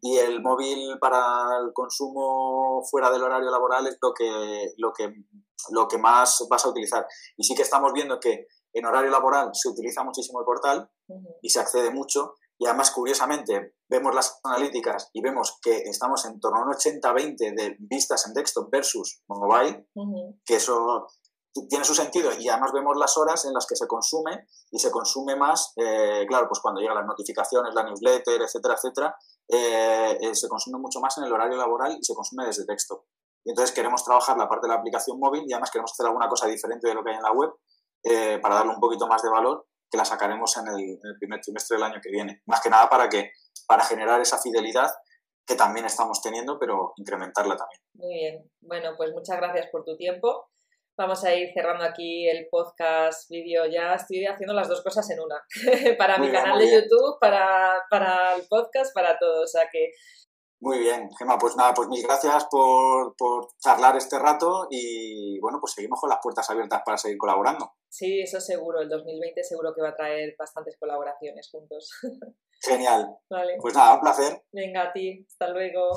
Y el móvil para el consumo fuera del horario laboral es lo que, lo, que, lo que más vas a utilizar. Y sí que estamos viendo que en horario laboral se utiliza muchísimo el portal y se accede mucho. Y además, curiosamente, vemos las analíticas y vemos que estamos en torno a un 80-20 de vistas en desktop versus mobile, que eso tiene su sentido y además vemos las horas en las que se consume y se consume más, eh, claro, pues cuando llegan las notificaciones, la newsletter, etcétera, etcétera, eh, eh, se consume mucho más en el horario laboral y se consume desde texto. Y entonces queremos trabajar la parte de la aplicación móvil y además queremos hacer alguna cosa diferente de lo que hay en la web para darle un poquito más de valor que la sacaremos en el, en el, primer trimestre del año que viene. Más que nada para, que, para generar esa fidelidad que también estamos teniendo, pero incrementarla también. Muy bien. Bueno, pues muchas gracias por tu tiempo. Vamos a ir cerrando aquí el podcast, vídeo. Ya estoy haciendo las dos cosas en una. para mi canal de YouTube, para, para el podcast, para todo. O sea que muy bien, Gemma, pues nada, pues mil gracias por, por, charlar este rato y bueno, pues seguimos con las puertas abiertas para seguir colaborando. Sí, eso seguro, el 2020 seguro que va a traer bastantes colaboraciones juntos. Genial. Vale. Pues nada, un placer. Venga, a ti, hasta luego.